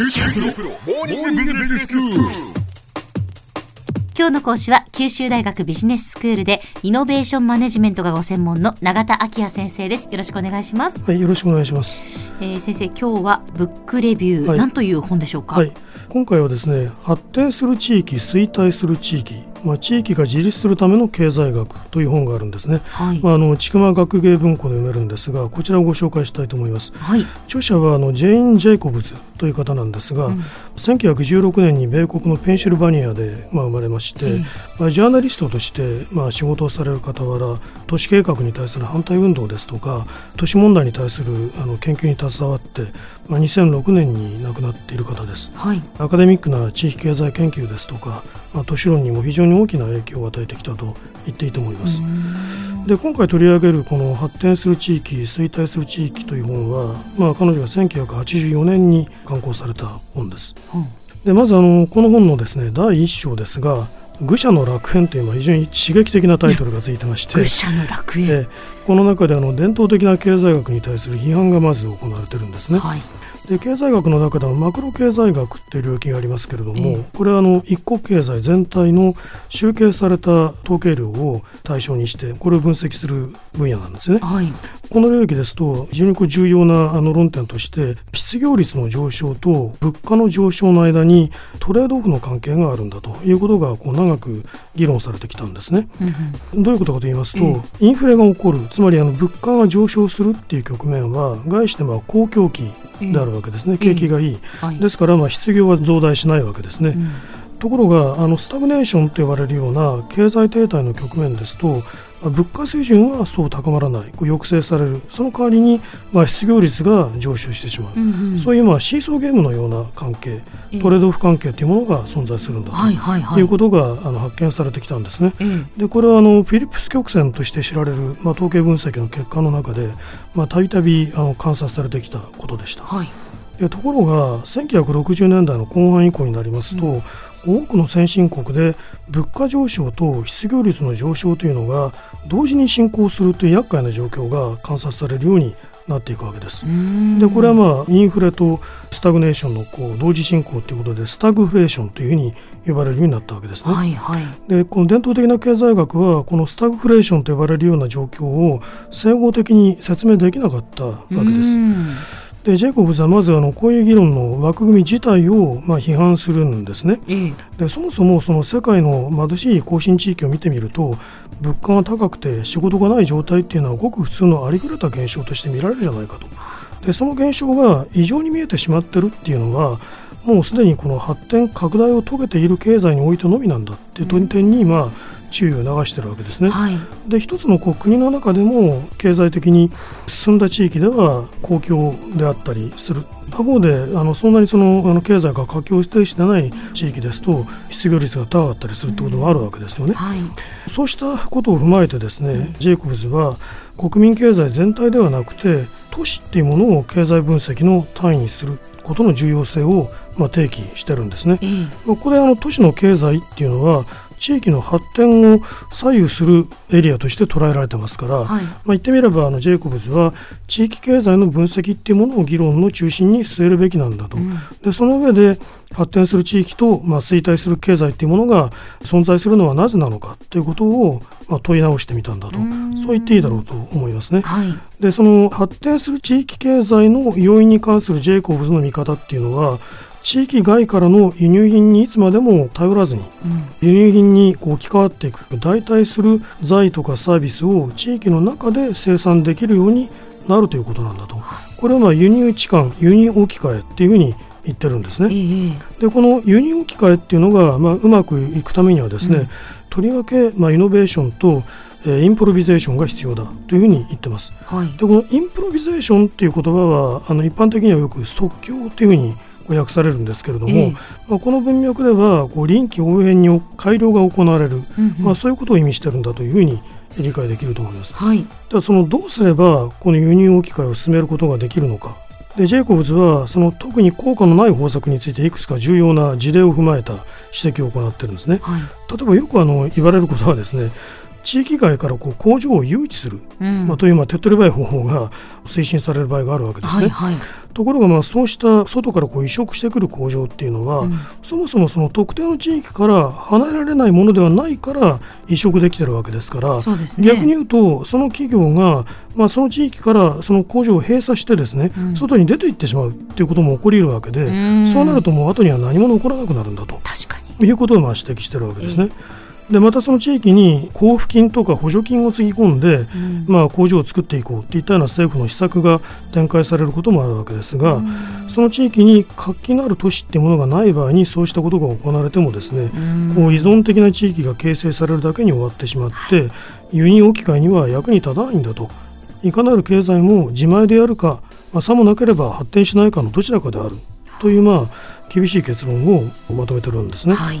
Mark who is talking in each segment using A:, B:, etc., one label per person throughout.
A: 今日の講師は九州大学ビジネススクールでイノベーションマネジメントがご専門の永田昭也先生です。よろしくお願いします、
B: はい、よろしくお願いします。
A: えー、先生今日はブックレビュー、
B: はい。
A: なんという本でしょうか？
B: はい、今回はですね、発展する地域、衰退する地域、まあ、地域が自立するための経済学という本があるんですね。
A: はい、
B: まあ、あの、千曲学芸文庫で読めるんですが、こちらをご紹介したいと思います。
A: はい
B: 著者はあのジェイン・ジェイコブズという方なんですが、
A: うん
B: 1916年に米国のペンシルバニアで、まあ、生まれまして、
A: ええ
B: まあ、ジャーナリストとして、まあ、仕事をされる傍ら都市計画に対する反対運動ですとか都市問題に対するあの研究に携わって、まあ、2006年に亡くなっている方です。
A: はい
B: アカデミックな地域経済研究ですとか、まあ、都市論にも非常に大きな影響を与えてきたと言っていいと思います。で今回取り上げるこの発展する地域衰退する地域という本は、まあ、彼女が1984年に刊行された本です。
A: うん
B: でまずあのこの本のですね第一章ですが「愚者の楽園」というまあ非常に刺激的なタイトルがついてまして
A: 愚者の楽園、
B: ええこの中であの伝統的な経済学に対する批判がまず行われてるんですね。
A: はい
B: で経済学の中ではマクロ経済学っていう領域がありますけれども、
A: ええ。
B: これはあの一国経済全体の集計された統計量を対象にしてこれを分析する分野なんですね。
A: はい。
B: この領域ですと非常にこう重要なあの論点として失業率の上昇と物価の上昇の間にトレードオフの関係があるんだということがこう長く議論されてきたんですね。
A: うん
B: どういうことかと言いますと、
A: え
B: インフレが起こるつまりあの物価が上昇するっていう局面は概してまあ公共期であるわけですね、景気がいい、
A: はい。
B: ですからまあ失業は増大しないわけですね、
A: うん。
B: ところがあのスタグネーションと呼ばれるような経済停滞の局面ですとまあ物価水準はそう高まらない。こう抑制される。その代わりにまあ失業率が上昇してしまう、
A: うんうん。
B: そういうまあシーソーゲームのような関係
A: ええ。
B: トレードオフ関係というものが存在するんだと、
A: はいはいはい。
B: いうことがあの発見されてきたんですね。
A: ええ。
B: でこれはあのフィリップス曲線として知られる、まあ、統計分析の結果の中でまあたびたびあの観察されてきたことでした。
A: はい
B: でところが1960年代の後半以降になりますと、多くの先進国で物価上昇と失業率の上昇というのが同時に進行するという厄介な状況が観察されるようになっていくわけです。
A: うん
B: でこれはまあインフレとスタグネーションのこう同時進行ということでスタグフレーションというふうに呼ばれるようになったわけですね。
A: はいはい
B: でこの伝統的な経済学はこのスタグフレーションと呼ばれるような状況を整合的に説明できなかったわけです
A: う。ん
B: でジェイコブズはまずあのこういう議論の枠組み自体をまあ批判するんですね。
A: ええ
B: でそもそもその世界の貧しい後進地域を見てみると物価が高くて仕事がない状態っていうのはごく普通のありふれた現象として見られるじゃないかと。でその現象が異常に見えてしまってるっていうのはもうすでにこの発展拡大を遂げている経済においてのみなんだっていう点にまあ注意を流してるわけですね。
A: はい
B: で一つのこう国の中でも経済的に進んだ地域では公共であったりする他方であのそんなにそのあの経済が活況停止でない地域ですと失業率が高かったりするってこともあるわけですよね。
A: はい
B: そうしたことを踏まえてですね、ジェイコブズは国民経済全体ではなくて都市っていうものを経済分析の単位にすることの重要性をまあ提起してるんですね。
A: ええ
B: ここであの都市の経済っていうのは地域の発展を左右するエリアとして捉えられてますから、
A: はい。
B: まあ、言ってみればあのジェイコブズは地域経済の分析っていうものを議論の中心に据えるべきなんだと、
A: うん。
B: でその上で発展する地域と、まあ、衰退する経済っていうものが存在するのはなぜなのかということを、まあ、問い直してみたんだと。
A: うん。
B: そう言っていいだろうと思いますね。
A: はい。
B: でその発展する地域経済の要因に関するジェイコブズの見方っていうのは地域外からの輸入品にいつまでも頼らずに
A: うん。
B: 輸入品にこう置き換わっていく。代替する財とかサービスを地域の中で生産できるようになるということなんだと。これはまあ輸入置換輸入置き換えっていうふうに言ってるんです
A: え
B: ね。
A: え
B: でこの輸入置き換えっていうのが、まあ、うまくいくためにはですね、
A: うん。
B: とりわけ、まあ、イノベーションと、えーインプロビゼーションが必要だというふうに言ってます。
A: はい。
B: でこのインプロビゼーションっていう言葉はあの一般的にはよく即興というふうに訳されるんですけれども、
A: ええ。
B: まあ、この文脈ではこう臨機応変に改良が行われる、
A: うんうん。
B: まあ、そういうことを意味してるんだというふうに理解できると思います。
A: はい。
B: ではそのどうすればこの輸入置き換えを進めることができるのか。でジェイコブズはその特に効果のない方策についていくつか重要な事例を踏まえた指摘を行っているんですね。
A: はい。
B: 例えばよくあの言われることはですね地域外からこう工場を誘致する、
A: うん。
B: まあ、というまあ手っ取り早い方法が推進される場合があるわけですね。
A: はいはい
B: ところがまあそうした外からこう移植してくる工場っていうのは、うん、そもそもその特定の地域から離れられないものではないから移植できてるわけですから、ね、逆に言うとその企業が、まあ、その地域からその工場を閉鎖してですね、うん、外に出ていってしまうっていうことも起こり得るわけで、うそうなるともう後には何も残らなくなるんだということをまあ指摘してるわけですね。えーでまたその地域に交付金とか補助金をつぎ込んで、うん、まあ、工場を作っていこうといったような政府の施策が展開されることもあるわけですが、うん、その地域に活気のある都市っていうものがない場合にそうしたことが行われてもですね、うん、こう依存的な地域が形成されるだけに終わってしまって輸入置き換えには役に立たないんだと。いかなる経済も自前でやるか、まあ、さもなければ発展しないかのどちらかである。というまあ厳しい結論をまとめてるんですね。はい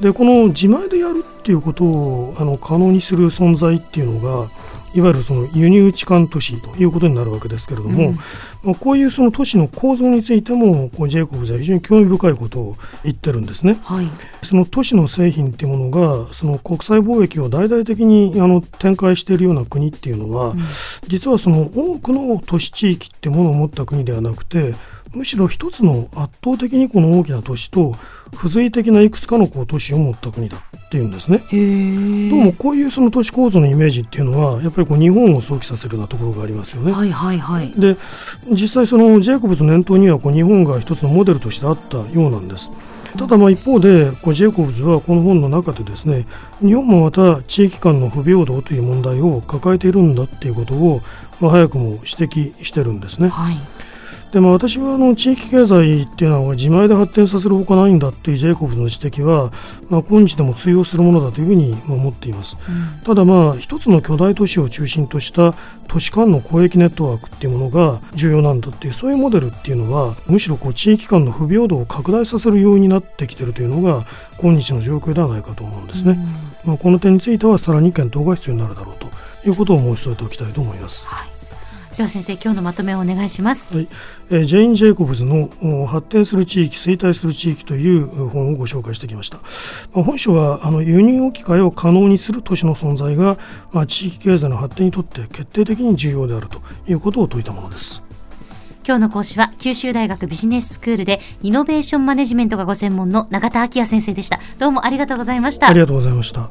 B: でこの自前でやるっていうことをあの可能にする存在っていうのがいわゆるその輸入置換都市ということになるわけですけれども、うん、まあ、こういうその都市の構造についてもこうジェイコブズは非常に興味深いことを言ってるんですね。はい、その都市の製品っていうものがその国際貿易を大々的にあの展開しているような国っていうのは、うん、実はその多くの都市地域ってものを持った国ではなくてむしろ一つの圧倒的にこの大きな都市と付随的ないくつかのこう都市を持った国だっていうんですね。どうもこういうその都市構造のイメージっていうのはやっぱりこう日本を想起させるようなところがありますよね。
A: はいはいはい、
B: で実際そのジェイコブズ念頭にはこう日本が一つのモデルとしてあったようなんです。ただまあ一方でこうジェイコブズはこの本の中でですね日本もまた地域間の不平等という問題を抱えているんだっていうことを、まあ、早くも指摘してるんですね。はいでも私はあの地域経済っていうのは自前で発展させるほかないんだっていうジェイコブズの指摘は、まあ、今日でも通用するものだというふうに思っています、うん、ただまあ一つの巨大都市を中心とした都市間の交易ネットワークっていうものが重要なんだっていうそういうモデルっていうのはむしろこう地域間の不平等を拡大させるようになってきているというのが今日の状況ではないかと思うんですね、うん、まあ、この点についてはさらに検討が必要になるだろうということを申し添えておきたいと思います。はい
A: では先生今日のまとめをお願いします、
B: はい。えー、ジェイン・ジェイコブズの「発展する地域衰退する地域」という本をご紹介してきました、まあ、本書はあの輸入置き換えを可能にする都市の存在が、まあ、地域経済の発展にとって決定的に重要であるということを説いたものです。
A: 今日の講師は九州大学ビジネススクールでイノベーションマネジメントがご専門の永田昭也先生でした。どうもありがとうございました。
B: ありがとうございました